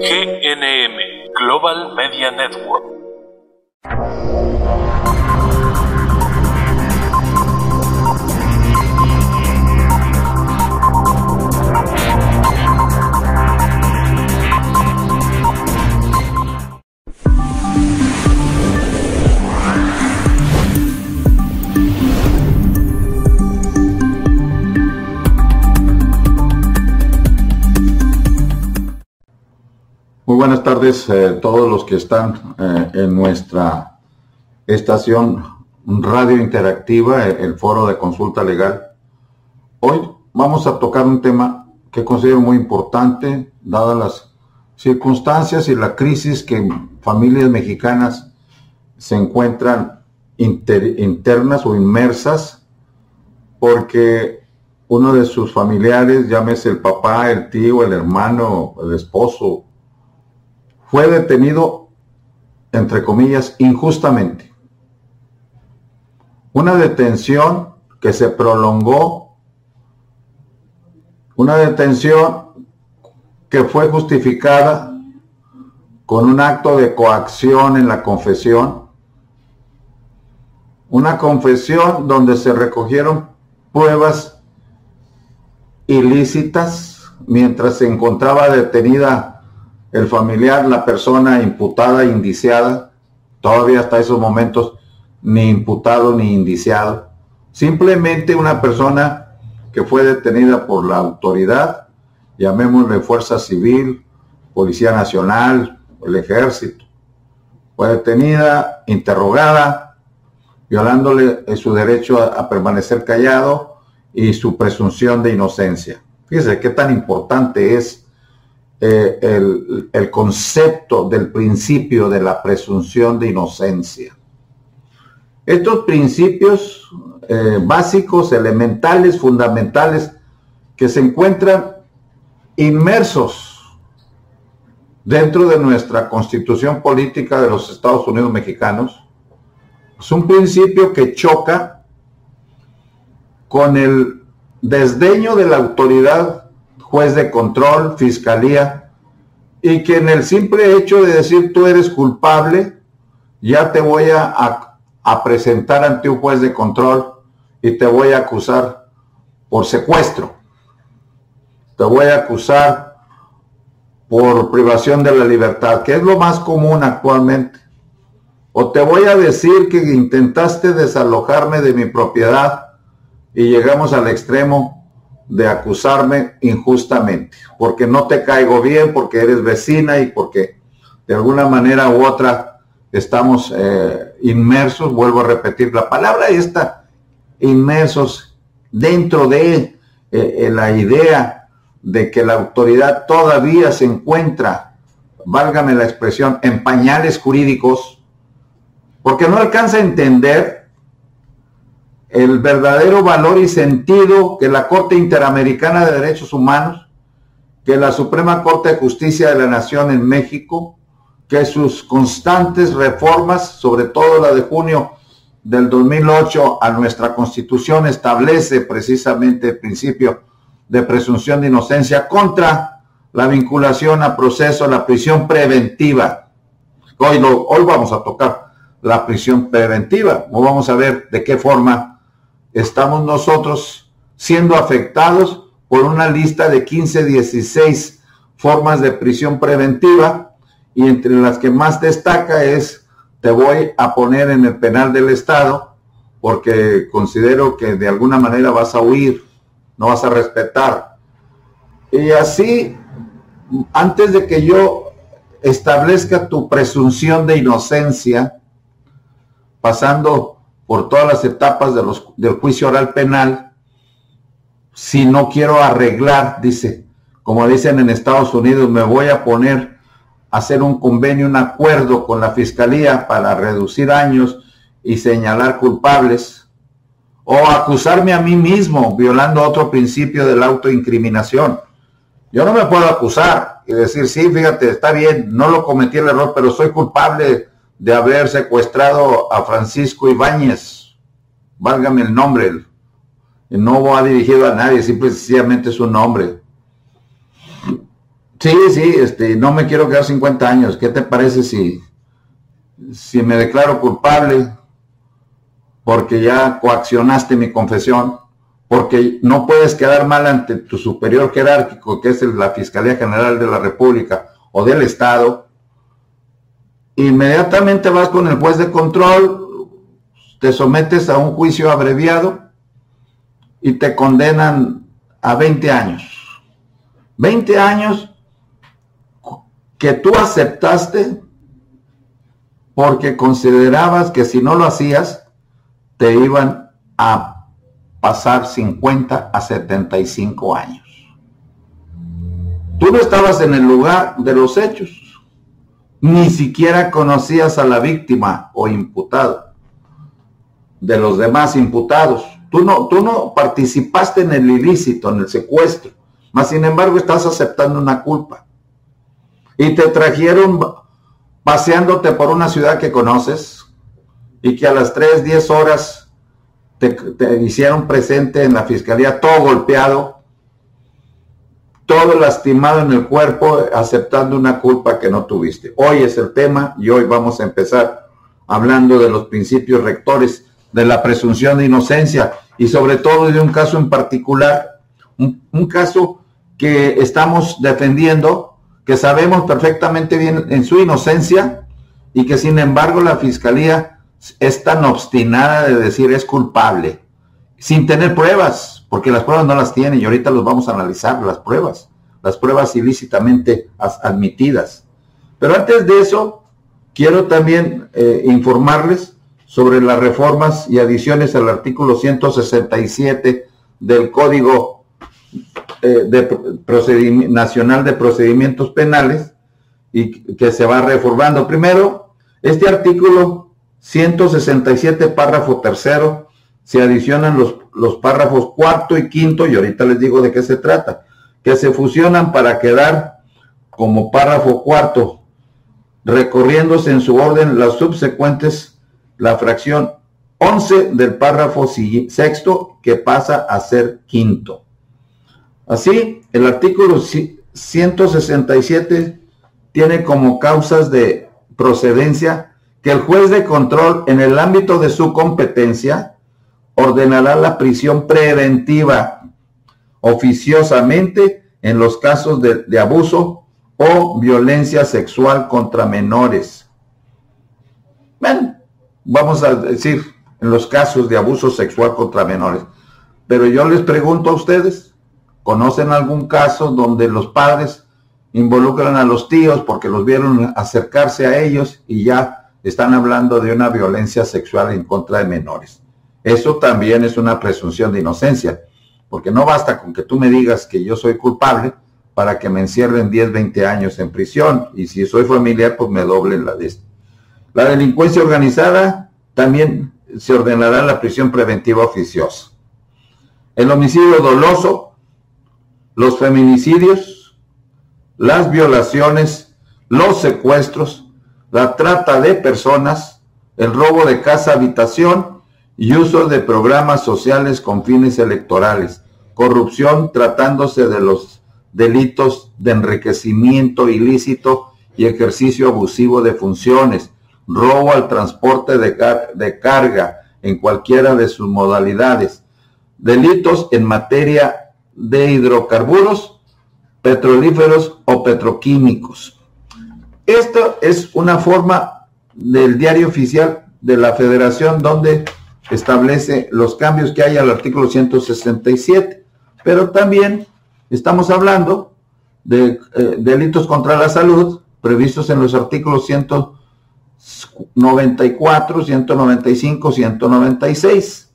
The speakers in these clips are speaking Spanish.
GNM Global Media Network. Eh, todos los que están eh, en nuestra estación radio interactiva, eh, el foro de consulta legal. Hoy vamos a tocar un tema que considero muy importante, dadas las circunstancias y la crisis que familias mexicanas se encuentran internas o inmersas porque uno de sus familiares, llámese el papá, el tío, el hermano, el esposo, fue detenido, entre comillas, injustamente. Una detención que se prolongó, una detención que fue justificada con un acto de coacción en la confesión, una confesión donde se recogieron pruebas ilícitas mientras se encontraba detenida el familiar, la persona imputada, indiciada, todavía hasta esos momentos ni imputado ni indiciado, simplemente una persona que fue detenida por la autoridad, llamémosle Fuerza Civil, Policía Nacional, el Ejército, fue detenida, interrogada, violándole su derecho a, permanecer callado y su presunción de inocencia. Fíjese qué tan importante es eh, el, concepto del principio de la presunción de inocencia. Estos principios eh, básicos, elementales, fundamentales, que se encuentran inmersos dentro de nuestra constitución política de los Estados Unidos mexicanos, es un principio que choca con el desdeño de la autoridad juez de control, fiscalía, y que en el simple hecho de decir tú eres culpable, ya te voy a, presentar ante un juez de control y te voy a acusar por secuestro. Te voy a acusar por privación de la libertad, que es lo más común actualmente. O te voy a decir que intentaste desalojarme de mi propiedad y llegamos al extremo de acusarme injustamente, porque no te caigo bien, porque eres vecina y porque de alguna manera u otra estamos eh, inmersos, vuelvo a repetir la palabra esta, inmersos dentro de eh, eh, la idea de que la autoridad todavía se encuentra, válgame la expresión, en pañales jurídicos, porque no alcanza a entender el verdadero valor y sentido que la Corte Interamericana de Derechos Humanos, que la Suprema Corte de Justicia de la Nación en México, que sus constantes reformas, sobre todo la de junio del 2008 a nuestra constitución, establece precisamente el principio de presunción de inocencia contra la vinculación a proceso, la prisión preventiva. Hoy, hoy vamos a tocar la prisión preventiva, vamos a ver de qué forma estamos nosotros siendo afectados por una lista de 15, 16 formas de prisión preventiva y entre las que más destaca es te voy a poner en el penal del Estado porque considero que de alguna manera vas a huir, no vas a respetar. Y así, antes de que yo establezca tu presunción de inocencia, pasando por todas las etapas de los, del juicio oral penal, si no quiero arreglar, dice, como dicen en Estados Unidos, me voy a poner a hacer un convenio, un acuerdo con la fiscalía para reducir años y señalar culpables, o acusarme a mí mismo violando otro principio de la autoincriminación. Yo no me puedo acusar y decir, sí, fíjate, está bien, no lo cometí el error, pero soy culpable de haber secuestrado a Francisco Ibáñez, válgame el nombre, No va dirigido a nadie, simplemente es un nombre. Sí, sí, este, no me quiero quedar 50 años. ¿Qué te parece si, si me declaro culpable porque ya coaccionaste mi confesión? Porque no puedes quedar mal ante tu superior jerárquico, que es la Fiscalía General de la República o del Estado. Inmediatamente vas con el juez de control, te sometes a un juicio abreviado y te condenan a 20 años. 20 años que tú aceptaste porque considerabas que si no lo hacías, te iban a pasar 50 a 75 años. Tú no estabas en el lugar de los hechos, ni siquiera conocías a la víctima o imputado de los demás imputados. Tú no, tú no participaste en el ilícito, en el secuestro, mas sin embargo estás aceptando una culpa. Y te trajeron paseándote por una ciudad que conoces y que a las 3, 10 horas te, te hicieron presente en la fiscalía, todo golpeado, todo lastimado en el cuerpo, aceptando una culpa que no tuviste. Hoy es el tema y hoy vamos a empezar hablando de los principios rectores de la presunción de inocencia y sobre todo de un caso en particular, un, caso que estamos defendiendo, que sabemos perfectamente bien en su inocencia y que sin embargo la fiscalía es tan obstinada de decir es culpable, sin tener pruebas, porque las pruebas no las tienen y ahorita los vamos a analizar, las pruebas, las pruebas ilícitamente admitidas. Pero antes de eso, quiero también eh, informarles sobre las reformas y adiciones al artículo 167 del Código eh, Nacional de Procedimientos Penales y que se va reformando. Primero, este artículo 167, párrafo tercero, se adicionan los, los párrafos cuarto y quinto, y ahorita les digo de qué se trata, que se fusionan para quedar como párrafo cuarto, recorriéndose en su orden las subsecuentes la fracción 11 del párrafo sexto que pasa a ser quinto. Así, el artículo 167 tiene como causas de procedencia que el juez de control en el ámbito de su competencia ordenará la prisión preventiva oficiosamente en los casos de, abuso o violencia sexual contra menores. Bueno, vamos a decir, en los casos de abuso sexual contra menores. Pero yo les pregunto a ustedes, ¿conocen algún caso donde los padres involucran a los tíos porque los vieron acercarse a ellos y ya están hablando de una violencia sexual en contra de menores? Eso también es una presunción de inocencia, porque no basta con que tú me digas que yo soy culpable para que me encierren 10, 20 años en prisión y si soy familiar pues me doblen la de la delincuencia organizada también se ordenará la prisión preventiva oficiosa. El homicidio doloso, los feminicidios, las violaciones, los secuestros, la trata de personas, el robo de casa habitación y uso de programas sociales con fines electorales, corrupción tratándose de los delitos de enriquecimiento ilícito y ejercicio abusivo de funciones, robo al transporte de, carga en cualquiera de sus modalidades, delitos en materia de hidrocarburos, petrolíferos o petroquímicos. Esto es una forma del diario oficial de la federación donde establece los cambios que hay al artículo 167, pero también estamos hablando de eh, delitos contra la salud previstos en los artículos 100 94, 195, 196.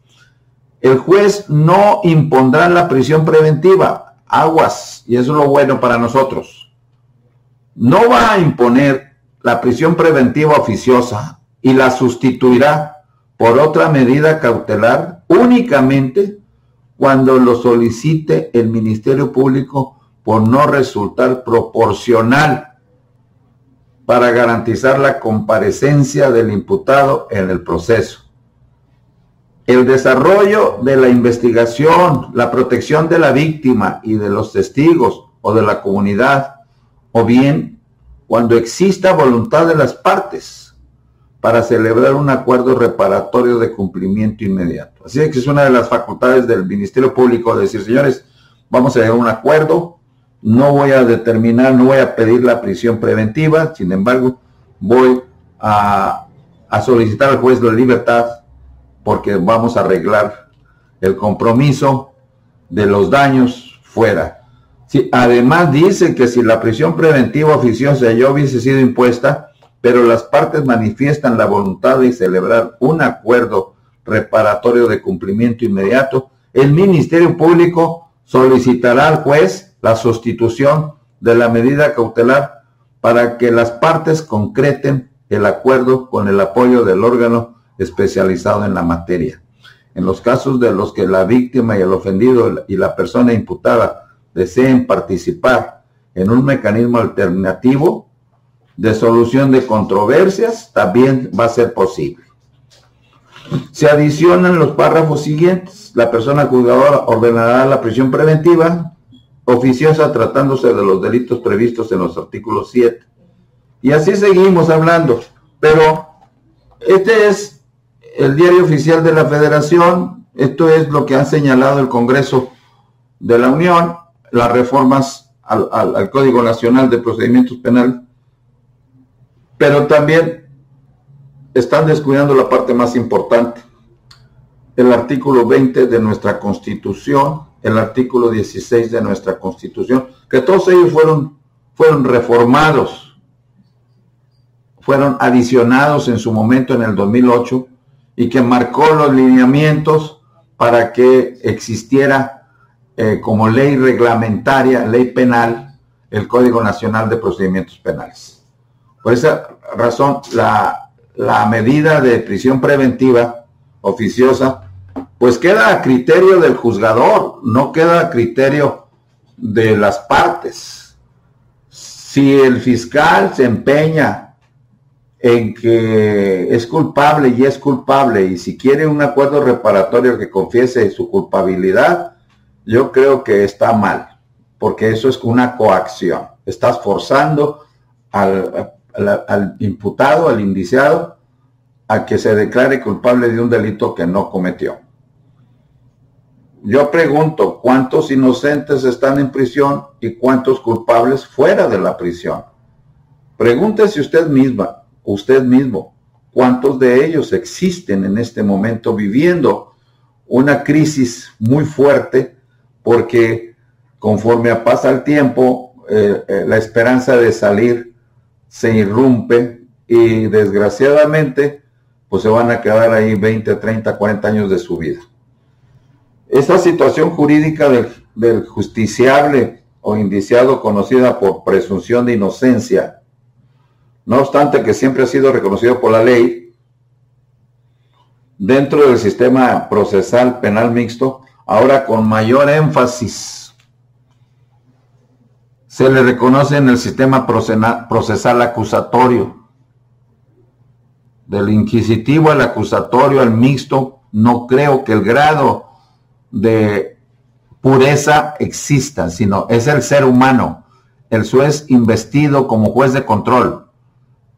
El juez no impondrá la prisión preventiva, aguas, y eso es lo bueno para nosotros. No va a imponer la prisión preventiva oficiosa y la sustituirá por otra medida cautelar únicamente cuando lo solicite el Ministerio Público por no resultar proporcional para garantizar la comparecencia del imputado en el proceso. el desarrollo de la investigación, la protección de la víctima y de los testigos o de la comunidad, o bien cuando exista voluntad de las partes para celebrar un acuerdo reparatorio de cumplimiento inmediato. Así que es una de las facultades del Ministerio Público decir, señores, vamos a llegar a un acuerdo, no voy a determinar, no voy a pedir la prisión preventiva, sin embargo, voy a, solicitar al juez la libertad porque vamos a arreglar el compromiso de los daños fuera. Además dice que si la prisión preventiva oficiosa ya hubiese sido impuesta, pero las partes manifiestan la voluntad de celebrar un acuerdo reparatorio de cumplimiento inmediato, el Ministerio Público solicitará al juez la sustitución de la medida cautelar para que las partes concreten el acuerdo con el apoyo del órgano especializado en la materia. En los casos de los que la víctima y el ofendido y la persona imputada deseen participar en un mecanismo alternativo de solución de controversias, también va a ser posible. Se adicionan los párrafos siguientes. La persona juzgadora ordenará la prisión preventiva oficiosa tratándose de los delitos previstos en los artículos 7. Y así seguimos hablando. Pero este es el diario oficial de la Federación, esto es lo que ha señalado el Congreso de la Unión, las reformas al, Código Nacional de Procedimientos Penales, pero también están descuidando la parte más importante, el artículo 20 de nuestra Constitución, el artículo 16 de nuestra Constitución, que todos ellos fueron, fueron reformados, fueron adicionados en su momento en el 2008 y que marcó los lineamientos para que existiera eh, como ley reglamentaria, ley penal, el Código Nacional de Procedimientos Penales. Por esa razón, la, la medida de prisión preventiva oficiosa, pues queda a criterio del juzgador, no queda a criterio de las partes. Si el fiscal se empeña en que es culpable y es culpable y si quiere un acuerdo reparatorio que confiese su culpabilidad, yo creo que está mal, porque eso es una coacción. Estás forzando al, al imputado, al indiciado, a que se declare culpable de un delito que no cometió. Yo pregunto, ¿cuántos inocentes están en prisión y cuántos culpables fuera de la prisión? Pregúntese usted misma, usted mismo, cuántos de ellos existen en este momento viviendo una crisis muy fuerte porque conforme pasa el tiempo, eh, eh, la esperanza de salir se irrumpe y desgraciadamente pues se van a quedar ahí 20, 30, 40 años de su vida. Esta situación jurídica del, del justiciable o indiciado conocida por presunción de inocencia no obstante que siempre ha sido reconocido por la ley, dentro del sistema procesal penal mixto, ahora con mayor énfasis se le reconoce en el sistema procesal acusatorio. Del inquisitivo al acusatorio al mixto, no creo que el grado de pureza exista, sino es el ser humano, el juez investido como juez de control.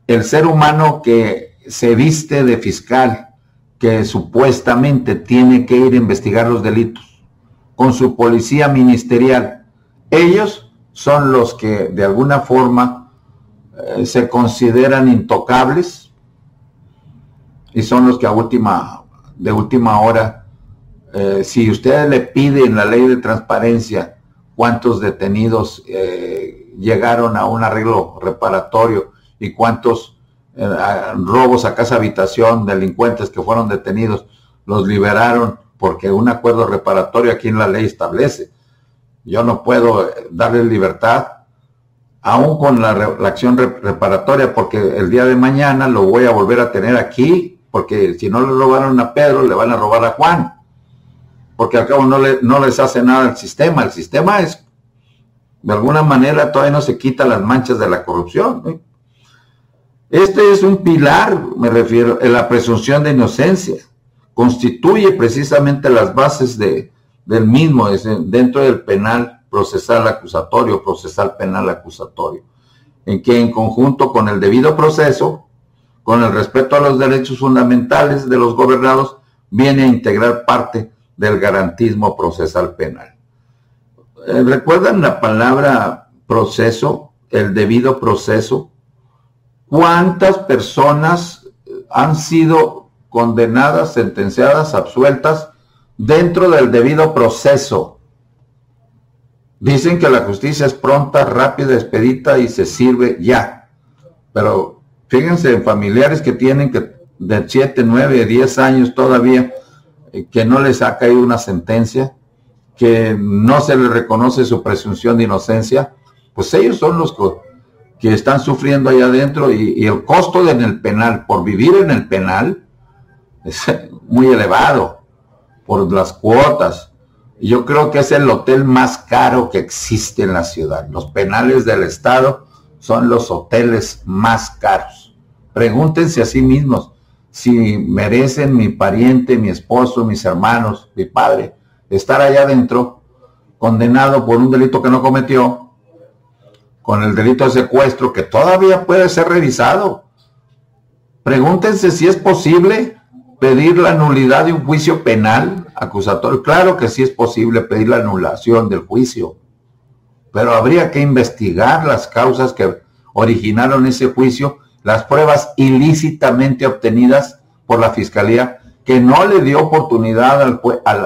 El ser humano que se viste de fiscal, que supuestamente tiene que ir a investigar los delitos, con su policía ministerial, ellos son los que de alguna forma eh, se consideran intocables y son los que a última, de última hora, eh, si ustedes le piden la ley de transparencia cuántos detenidos eh, llegaron a un arreglo reparatorio y cuántos robos a casa habitación, delincuentes que fueron detenidos, los liberaron porque un acuerdo reparatorio aquí en la ley establece. Yo no puedo eh, darle libertad, aún con la, acción reparatoria, porque el día de mañana lo voy a volver a tener aquí, porque si no le robaron a Pedro, le van a robar a Juan. Porque al cabo no, le, no les hace nada el sistema. El sistema es, de alguna manera, todavía no se quita las manchas de la corrupción. Este es un pilar, me refiero, en la presunción de inocencia. constituye precisamente las bases de, del mismo, dentro del penal procesal acusatorio, procesal penal acusatorio, en que en conjunto con el debido proceso, con el respeto a los derechos fundamentales de los gobernados, viene a integrar parte del garantismo procesal penal. Eh, ¿Recuerdan la palabra proceso, el debido proceso? ¿Cuántas personas han sido condenadas, sentenciadas, absueltas dentro del debido proceso? Dicen que la justicia es pronta, rápida, expedita y se sirve ya. Pero fíjense en familiares que tienen que de 7, 9, 10 años todavía eh, que no les ha caído una sentencia, que no se les reconoce su presunción de inocencia, pues ellos son los que están sufriendo ahí adentro y, el costo en el penal, por vivir en el penal, es muy elevado por las cuotas. Yo creo que es el hotel más caro que existe en la ciudad. Los penales del Estado son los hoteles más caros. Pregúntense a sí mismos, si merecen mi pariente, mi esposo, mis hermanos, mi padre, estar allá adentro, condenado por un delito que no cometió, con el delito de secuestro, que todavía puede ser revisado. Pregúntense si es posible pedir la nulidad de un juicio penal acusatorio. Claro que sí es posible pedir la anulación del juicio, pero habría que investigar las causas que originaron ese juicio las pruebas ilícitamente obtenidas por la Fiscalía, que no le dio oportunidad al,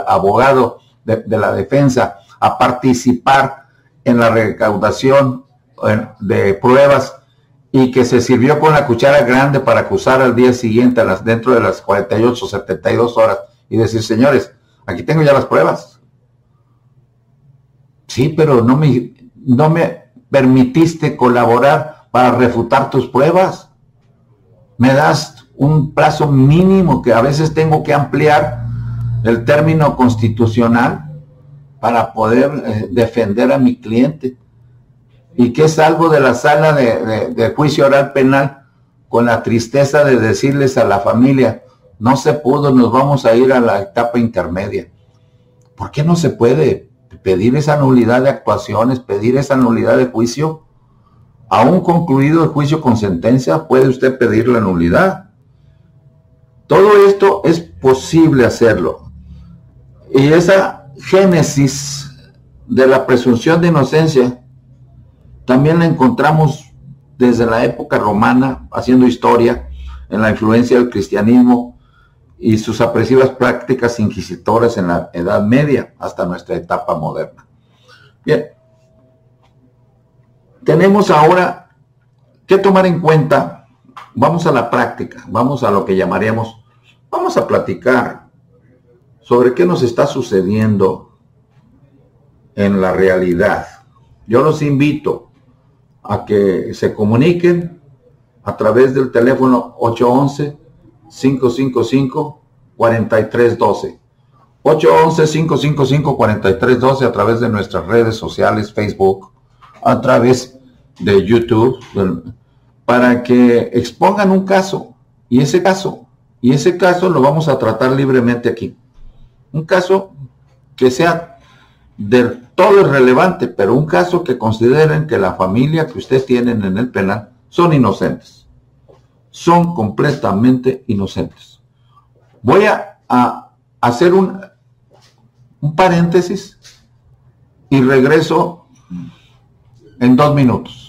abogado de, la defensa a participar en la recaudación de pruebas y que se sirvió con la cuchara grande para acusar al día siguiente, a las, dentro de las 48 o 72 horas, y decir, señores, aquí tengo ya las pruebas. Sí, pero no me, no me permitiste colaborar para refutar tus pruebas me das un plazo mínimo que a veces tengo que ampliar el término constitucional para poder eh, defender a mi cliente. Y que salgo de la sala de, juicio oral penal con la tristeza de decirles a la familia, no se pudo, nos vamos a ir a la etapa intermedia. ¿Por qué no se puede pedir esa nulidad de actuaciones, pedir esa nulidad de juicio? Aún concluido el juicio con sentencia, puede usted pedir la nulidad. Todo esto es posible hacerlo. Y esa génesis de la presunción de inocencia también la encontramos desde la época romana, haciendo historia en la influencia del cristianismo y sus apresivas prácticas inquisitoras en la Edad Media hasta nuestra etapa moderna. Bien, tenemos ahora que tomar en cuenta, vamos a la práctica, vamos a lo que llamaríamos, vamos a platicar sobre qué nos está sucediendo en la realidad. Yo los invito a que se comuniquen a través del teléfono 811-555-4312. 811-555-4312 a través de nuestras redes sociales, Facebook, a través de YouTube para que expongan un caso y ese caso y ese caso lo vamos a tratar libremente aquí. Un caso que sea del todo irrelevante, pero un caso que consideren que la familia que ustedes tienen en el penal son inocentes. Son completamente inocentes. Voy a, a hacer un, un paréntesis y regreso en dos minutos.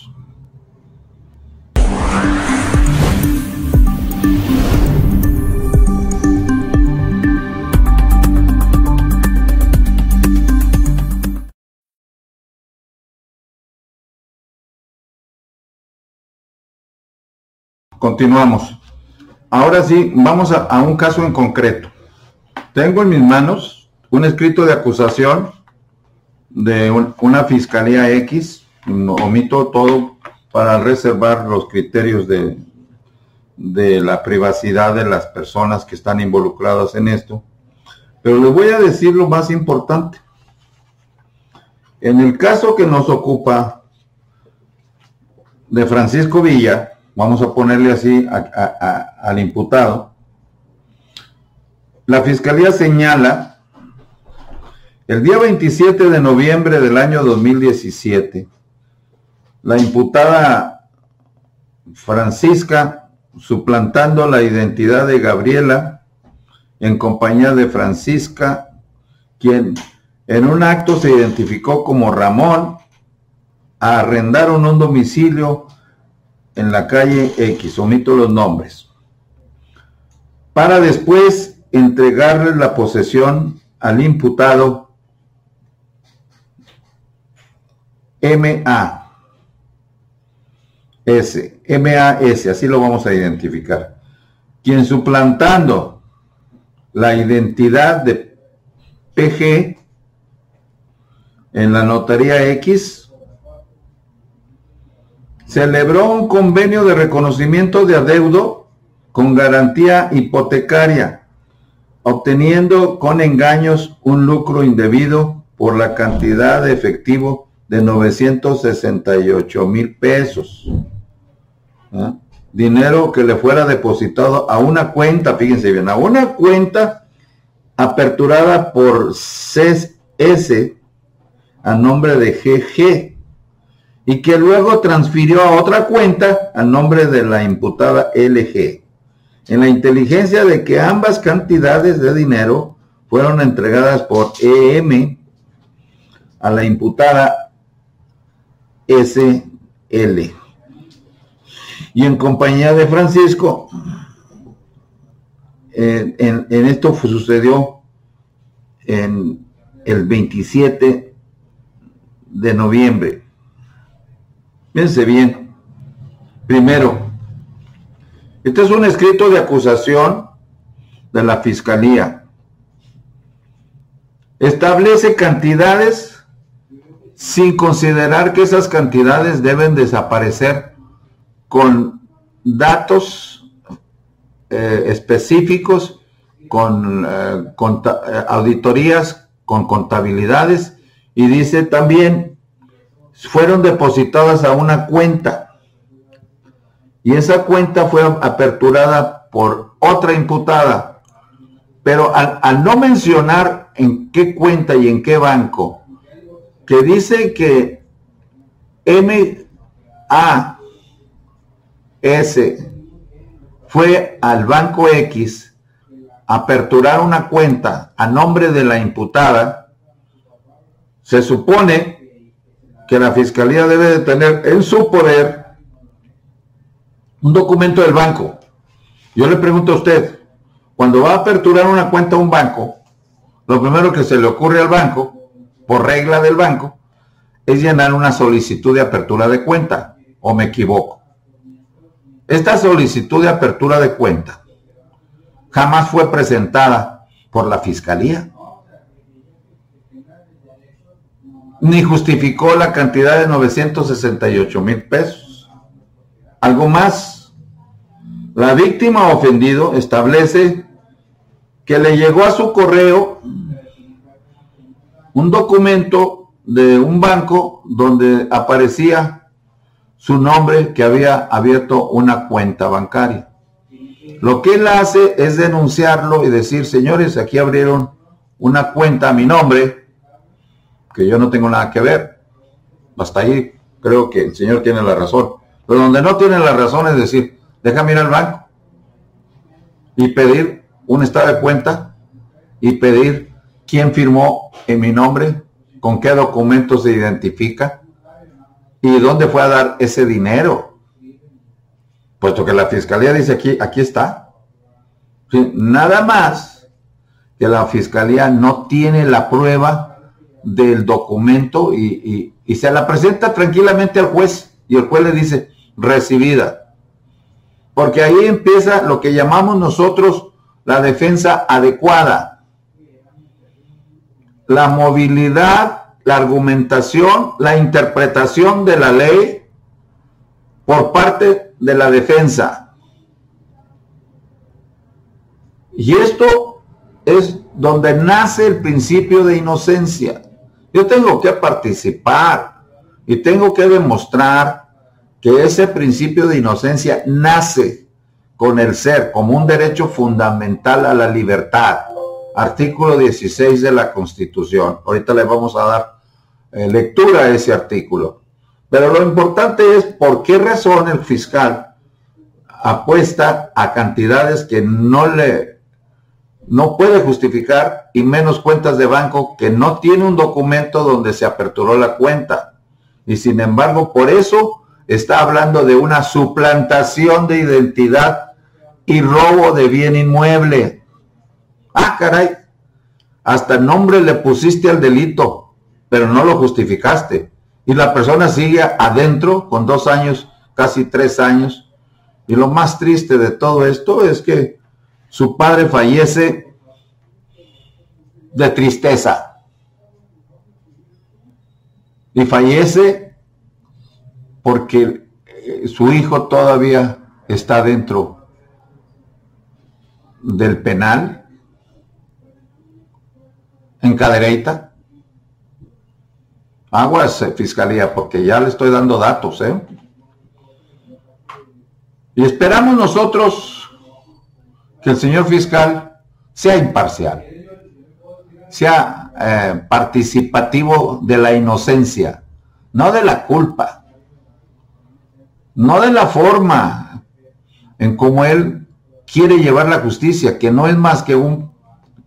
Continuamos. Ahora sí, vamos a, un caso en concreto. Tengo en mis manos un escrito de acusación de una fiscalía X. Omito todo para reservar los criterios de, de la privacidad de las personas que están involucradas en esto. Pero les voy a decir lo más importante. En el caso que nos ocupa de Francisco Villa, vamos a ponerle así al imputado, la fiscalía señala el día 27 de noviembre del año 2017, la imputada Francisca, suplantando la identidad de Gabriela en compañía de Francisca, quien en un acto se identificó como Ramón, arrendaron un domicilio en la calle X, omito los nombres, para después entregarle la posesión al imputado MA. S, MAS, así lo vamos a identificar, quien suplantando la identidad de PG en la notaría X, celebró un convenio de reconocimiento de adeudo con garantía hipotecaria, obteniendo con engaños un lucro indebido por la cantidad de efectivo de 968 mil pesos. ¿Ah? Dinero que le fuera depositado a una cuenta, fíjense bien, a una cuenta aperturada por CS a nombre de GG y que luego transfirió a otra cuenta a nombre de la imputada LG. En la inteligencia de que ambas cantidades de dinero fueron entregadas por EM a la imputada SL. Y en compañía de Francisco, en, en esto sucedió en el 27 de noviembre. Fíjense bien. Primero, este es un escrito de acusación de la Fiscalía. Establece cantidades sin considerar que esas cantidades deben desaparecer con datos eh, específicos, con, eh, eh, auditorías, con contabilidades y dice también, fueron depositadas a una cuenta. Y esa cuenta fue aperturada por otra imputada. Pero al, no mencionar en qué cuenta y en qué banco, que dice que S fue al banco X a aperturar una cuenta a nombre de la imputada, se supone que la fiscalía debe de tener en su poder un documento del banco. Yo le pregunto a usted, cuando va a aperturar una cuenta a un banco, lo primero que se le ocurre al banco, por regla del banco, es llenar una solicitud de apertura de cuenta, o me equivoco. Esta solicitud de apertura de cuenta jamás fue presentada por la fiscalía. Ni justificó la cantidad de 968 mil pesos. Algo más, la víctima ofendido establece que le llegó a su correo un documento de un banco donde aparecía su nombre que había abierto una cuenta bancaria. Lo que él hace es denunciarlo y decir, señores, aquí abrieron una cuenta a mi nombre, que yo no tengo nada que ver. Hasta ahí creo que el señor tiene la razón. Pero donde no tiene la razón es decir, déjame ir al banco y pedir un estado de cuenta y pedir quién firmó en mi nombre, con qué documento se identifica y dónde fue a dar ese dinero. Puesto que la fiscalía dice aquí, aquí está. Nada más que la fiscalía no tiene la prueba del documento y, se la presenta tranquilamente al juez y el juez le dice recibida. Porque ahí empieza lo que llamamos nosotros la defensa adecuada. La movilidad, la argumentación, la interpretación de la ley por parte de la defensa. Y esto es donde nace el principio de inocencia. Yo tengo que participar y tengo que demostrar que ese principio de inocencia nace con el ser como un derecho fundamental a la libertad. artículo 16 de la Constitución. Ahorita le vamos a dar eh, lectura a ese artículo. Pero lo importante es por qué razón el fiscal apuesta a cantidades que no le no puede justificar y menos cuentas de banco que no tiene un documento donde se aperturó la cuenta. Y sin embargo, por eso está hablando de una suplantación de identidad y robo de bien inmueble. Ah, caray, hasta nombre le pusiste al delito, pero no lo justificaste. Y la persona sigue adentro con dos años, casi tres años. Y lo más triste de todo esto es que su padre fallece de tristeza. Y fallece porque eh, su hijo todavía está dentro del penal en Cadereyta. Aguas, eh, fiscalía, porque ya le estoy dando datos, ¿eh? Y esperamos nosotros que el señor fiscal sea imparcial, sea eh, participativo de la inocencia, no de la culpa, no de la forma en cómo él quiere llevar la justicia, que no es más que un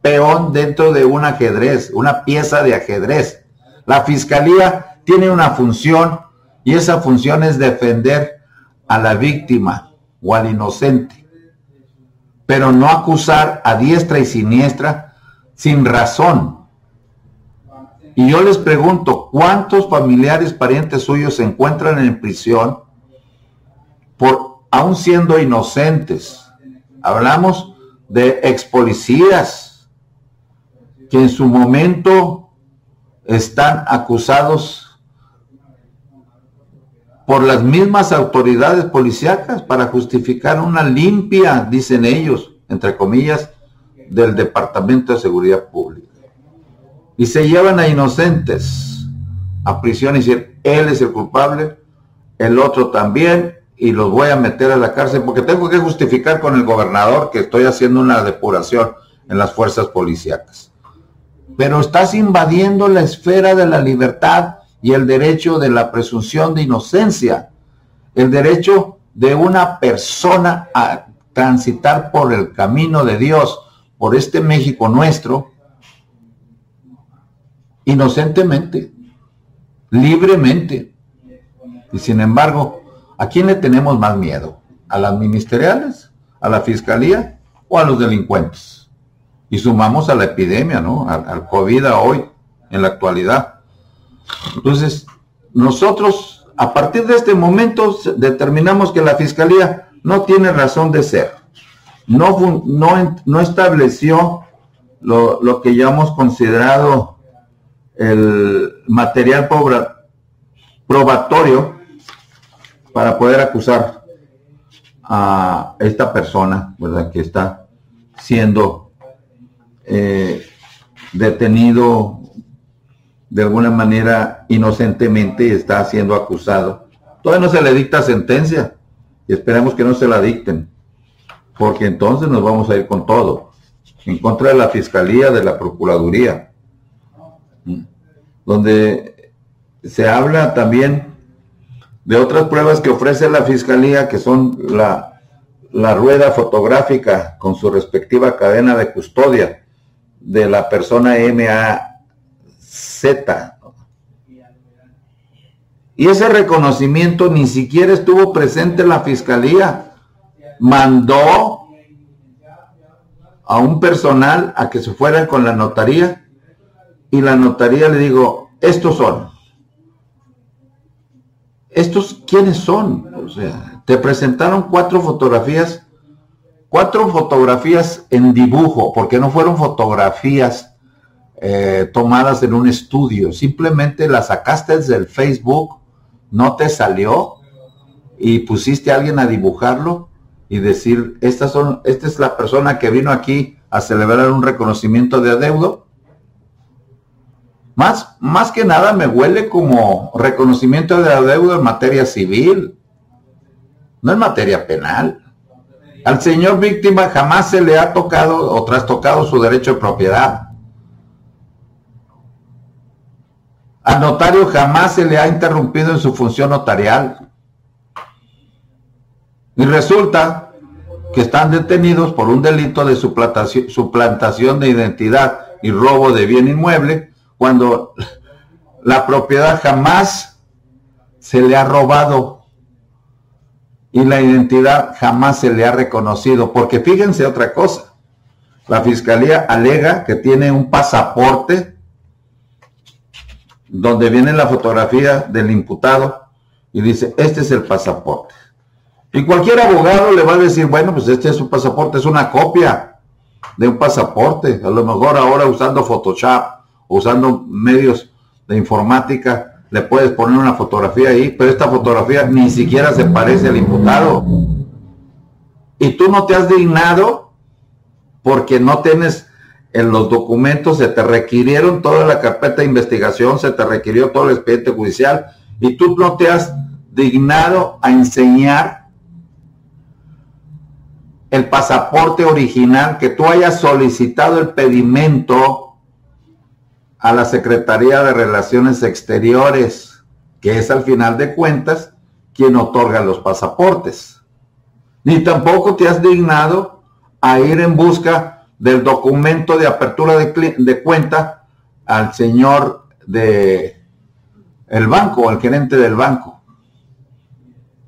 peón dentro de un ajedrez, una pieza de ajedrez. La fiscalía tiene una función y esa función es defender a la víctima o al inocente, pero no acusar a diestra y siniestra sin razón. Y yo les pregunto, ¿cuántos familiares, parientes suyos se encuentran en prisión por aún siendo inocentes? Hablamos de ex policías, que en su momento están acusados por las mismas autoridades policíacas para justificar una limpia, dicen ellos, entre comillas, del Departamento de Seguridad Pública. Y se llevan a inocentes a prisión y decir, él es el culpable, el otro también, y los voy a meter a la cárcel porque tengo que justificar con el gobernador que estoy haciendo una depuración en las fuerzas policíacas pero estás invadiendo la esfera de la libertad y el derecho de la presunción de inocencia, el derecho de una persona a transitar por el camino de Dios, por este México nuestro, inocentemente, libremente. Y sin embargo, ¿a quién le tenemos más miedo? ¿A las ministeriales? ¿A la fiscalía? ¿O a los delincuentes? y sumamos a la epidemia, ¿no? Al, COVID hoy, en la actualidad. Entonces, nosotros, a partir de este momento, determinamos que la Fiscalía no tiene razón de ser. No, no, no estableció lo, lo, que ya hemos considerado el material probatorio para poder acusar a esta persona. Que está siendo eh, detenido de alguna manera inocentemente está siendo acusado. Todavía no se le dicta sentencia y esperemos que no se la dicten, porque entonces nos vamos a ir con todo, en contra de la Fiscalía, de la Procuraduría, donde se habla también de otras pruebas que ofrece la Fiscalía, que son la, la rueda fotográfica con su respectiva cadena de custodia, de la persona Z Y ese reconocimiento ni siquiera estuvo presente en la fiscalía. Mandó a un personal a que se fuera con la notaría y la notaría le digo, estos son. ¿Estos quiénes son? O sea, te presentaron cuatro fotografías cuatro fotografías en dibujo, porque no fueron fotografías eh, tomadas en un estudio, simplemente las sacaste desde el Facebook, no te salió y pusiste a alguien a dibujarlo y decir, estas son, esta es la persona que vino aquí a celebrar un reconocimiento de adeudo. Más, más que nada me huele como reconocimiento de adeudo en materia civil, no en materia penal. Al señor víctima jamás se le ha tocado o trastocado su derecho de propiedad. Al notario jamás se le ha interrumpido en su función notarial. Y resulta que están detenidos por un delito de suplantación, de identidad y robo de bien inmueble cuando la propiedad jamás se le ha robado y la identidad jamás se le ha reconocido. Porque fíjense otra cosa, la fiscalía alega que tiene un pasaporte donde viene la fotografía del imputado y dice, este es el pasaporte. Y cualquier abogado le va a decir, bueno, pues este es un pasaporte, es una copia de un pasaporte. A lo mejor ahora usando Photoshop, usando medios de informática, le puedes poner una fotografía ahí, pero esta fotografía ni siquiera se parece al imputado. Y tú no te has dignado porque no tienes en los documentos, se te requirieron toda la carpeta de investigación, se te requirió todo el expediente judicial y tú no te has dignado a enseñar el pasaporte original, que tú hayas solicitado el pedimento a la Secretaría de Relaciones Exteriores, que es al final de cuentas quien otorga los pasaportes. Ni tampoco te has dignado a ir en busca del documento de apertura de, cuenta al señor de el banco, al gerente del banco.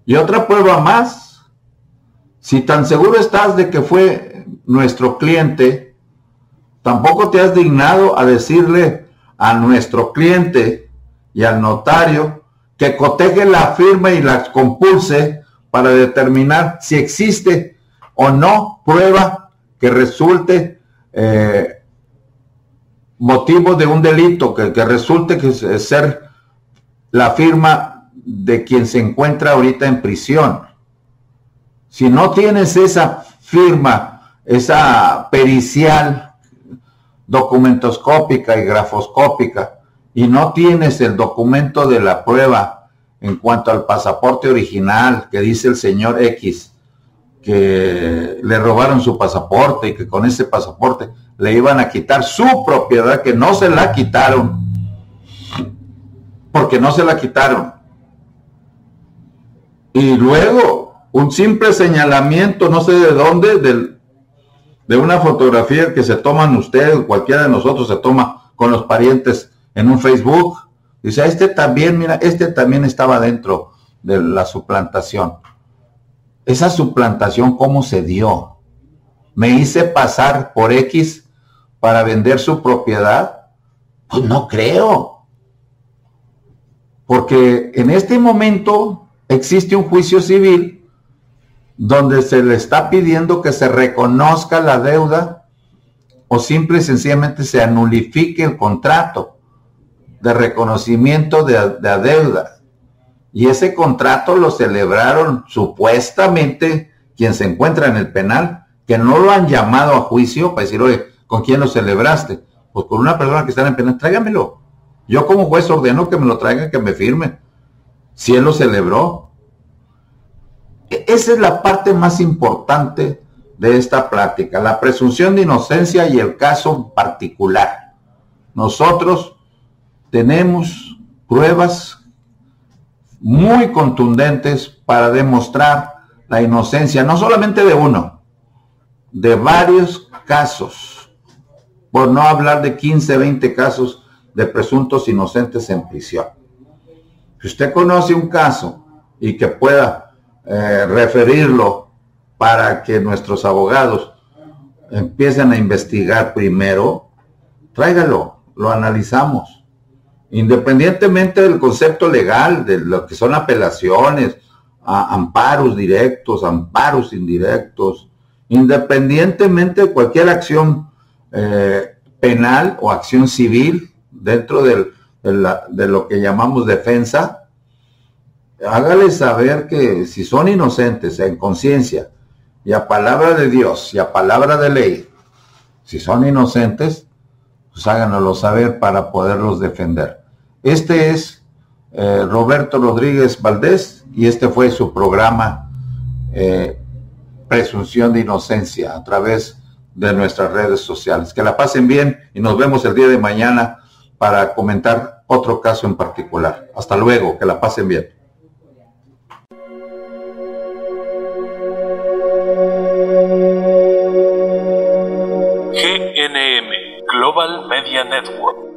Y otra prueba más, si tan seguro estás de que fue nuestro cliente, tampoco te has dignado a decirle a nuestro cliente y al notario que coteje la firma y la compulse para determinar si existe o no prueba que resulte eh, motivo de un delito, que, que resulte que ser la firma de quien se encuentra ahorita en prisión. Si no tienes esa firma, esa pericial documentoscópica y grafoscópica, y no tienes el documento de la prueba en cuanto al pasaporte original que dice el señor X, que le robaron su pasaporte y que con ese pasaporte le iban a quitar su propiedad, que no se la quitaron, porque no se la quitaron. Y luego un simple señalamiento, no sé de dónde, de una fotografía que se toman ustedes, cualquiera de nosotros se toma con los parientes en un Facebook. Dice, este también, mira, este también estaba dentro de la suplantación. Esa suplantación, ¿cómo se dio? ¿Me hice pasar por X para vender su propiedad? Pues no creo. Porque en este momento existe un juicio civil donde se le está pidiendo que se reconozca la deuda o simple y sencillamente se anulifique el contrato de reconocimiento de, de deuda. Y ese contrato lo celebraron supuestamente quien se encuentra en el penal, que no lo han llamado a juicio para decir, oye, ¿con quién lo celebraste? Pues con una persona que está en el penal, tráigamelo. Yo como juez ordeno que me lo traigan, que me firme. Si él lo celebró, esa es la parte más importante de esta plática, la presunción de inocencia y el caso particular. Nosotros tenemos pruebas muy contundentes para demostrar la inocencia, no solamente de uno, de varios casos, por no hablar de 15, 20 casos de presuntos inocentes en prisión. Si usted conoce un caso y que pueda eh, referirlo para que nuestros abogados empiecen a investigar primero, tráigalo, lo analizamos. Independientemente del concepto legal, de lo que son apelaciones, amparos directos, amparos indirectos, independientemente de cualquier acción eh, penal o acción civil dentro de lo que llamamos defensa, hágale saber que si son inocentes en conciencia y a palabra de Dios y a palabra de ley, si son inocentes, pues háganoslo saber para poderlos defender. Este es eh, Roberto Rodríguez Valdés y este fue su programa eh, presunción de inocencia a través de nuestras redes sociales. Que la pasen bien y nos vemos el día de mañana para comentar otro caso en particular. Hasta luego, que la pasen bien. GNM Global Media Network